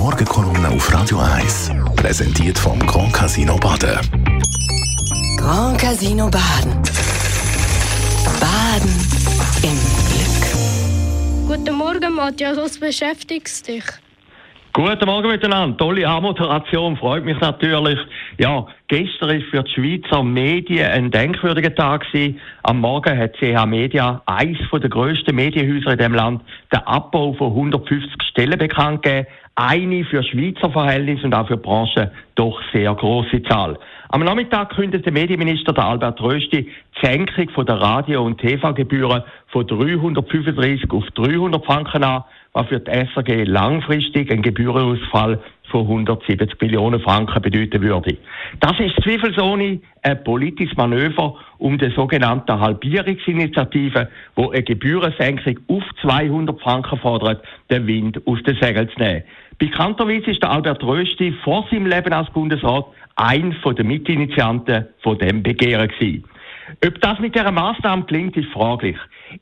Morgenkolumne auf Radio 1. Präsentiert vom Grand Casino Baden. Grand Casino Baden. Baden im Glück. Guten Morgen, Matthias. Was beschäftigt dich? Guten Morgen miteinander. Tolle Anmoderation, freut mich natürlich. Ja, gestern ist für die Schweizer Medien ein denkwürdiger Tag gewesen. Am Morgen hat CH Media, eines der grössten Medienhäuser in dem Land, den Abbau von 150 Stellen bekannt gegeben. Eine für Schweizer Verhältnisse und auch für die Branche doch sehr große Zahl. Am Nachmittag kündigte Medienminister Albert Rösti die Senkung von der Radio- und TV-Gebühren von 335 auf 300 Franken an was für die SRG langfristig ein Gebührenausfall von 170 Millionen Franken bedeuten würde. Das ist zweifelsohne ein politisches Manöver um die sogenannte Halbierungsinitiative, wo eine Gebührensenkung auf 200 Franken fordert, den Wind aus den Segeln zu nehmen. Bekannterweise ist der Albert Rösti vor seinem Leben als Bundesrat ein von den Mitinitianten von dem Begehren gewesen. Ob das mit dieser Maßnahme klingt, ist fraglich.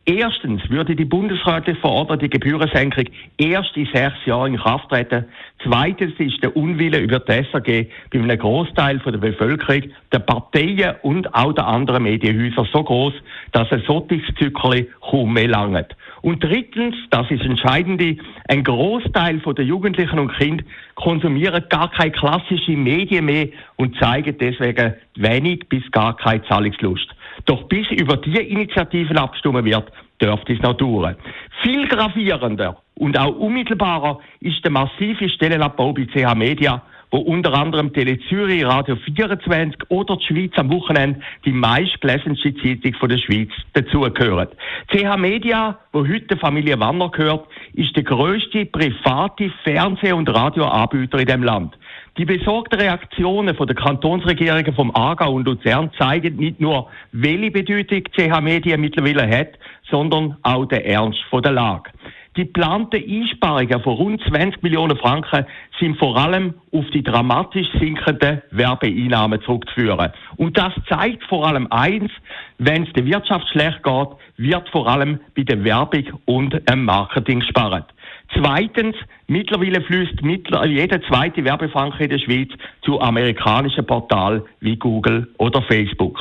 Erstens würde die bundesrätlich verordnete Gebührensenkung erst in sechs Jahren in Kraft treten. Zweitens ist der Unwille über die SAG bei einem Großteil der Bevölkerung, der Parteien und auch der anderen Medienhäuser so groß, dass ein solches Zückerli kaum mehr langt. Und drittens, das ist entscheidende, ein Großteil der Jugendlichen und Kinder konsumieren gar keine klassischen Medien mehr und zeigen deswegen wenig bis gar keine Zahlungslust. Doch bis über diese Initiativen abgestimmt wird, dürfte es noch dauern. Viel gravierender und auch unmittelbarer ist der massive Stellenabbau bei CH Media, wo unter anderem Tele Zürich, Radio 24 oder die Schweiz am Wochenende die meistgelesenste Zeitung von der Schweiz dazugehören. CH Media, wo heute Familie Wanner gehört, ist der grösste private Fernseh- und Radioanbieter in dem Land. Die besorgten Reaktionen von der Kantonsregierungen vom Aargau und Luzern zeigen nicht nur, welche Bedeutung CH Media mittlerweile hat, sondern auch den Ernst von der Lage. Die geplanten Einsparungen von rund 20 Millionen Franken sind vor allem auf die dramatisch sinkenden Werbeeinnahmen zurückzuführen. Und das zeigt vor allem eins, wenn es der Wirtschaft schlecht geht, wird vor allem bei der Werbung und dem Marketing gespart. Zweitens, mittlerweile fließt jeder zweite Werbefranke in der Schweiz zu amerikanischen Portalen wie Google oder Facebook.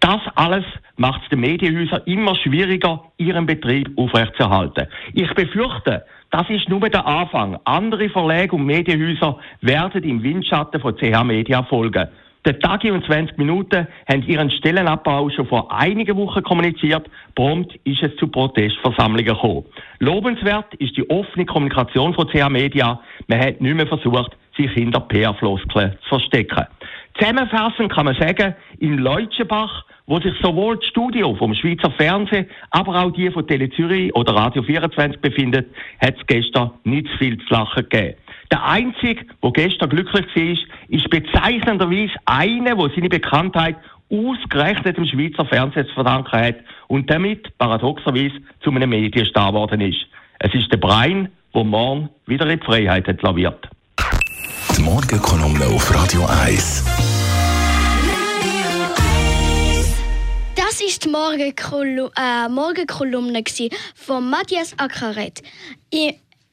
Das alles macht es den Medienhäusern immer schwieriger, ihren Betrieb aufrechtzuerhalten. Ich befürchte, das ist nur der Anfang. Andere Verlage und Medienhäuser werden im Windschatten von CH Media folgen. Der Tagi und 20 Minuten haben ihren Stellenabbau schon vor einigen Wochen kommuniziert. Prompt ist es zu Protestversammlungen gekommen. Lobenswert ist die offene Kommunikation von CH Media. Man hat nicht mehr versucht, sich hinter PR-Floskeln zu verstecken. Zusammenfassend kann man sagen, in Leutschenbach, wo sich sowohl das Studio vom Schweizer Fernsehen, aber auch die von Tele Zürich oder Radio 24 befindet, hat es gestern nicht viel zu lachen gegeben. Der Einzige, der gestern glücklich war, ist bezeichnenderweise einer, der seine Bekanntheit ausgerechnet im Schweizer Fernsehen zu verdanken hat und damit paradoxerweise zu einem Medienstar geworden ist. Es ist der Brein, der morgen wieder in die Freiheit entlaviert. Die Morgenkolumne auf Radio 1. Das ist die Morgenkolumne, äh, Morgenkolumne von Matthias Ackeret.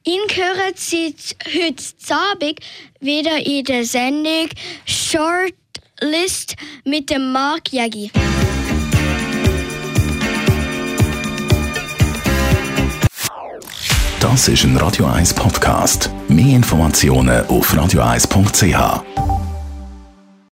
Hören Sie heute Abend wieder in der Sendung Shortlist mit dem Mark Jägi. Das ist ein Radio 1 Podcast. Mehr Informationen auf radio1.ch.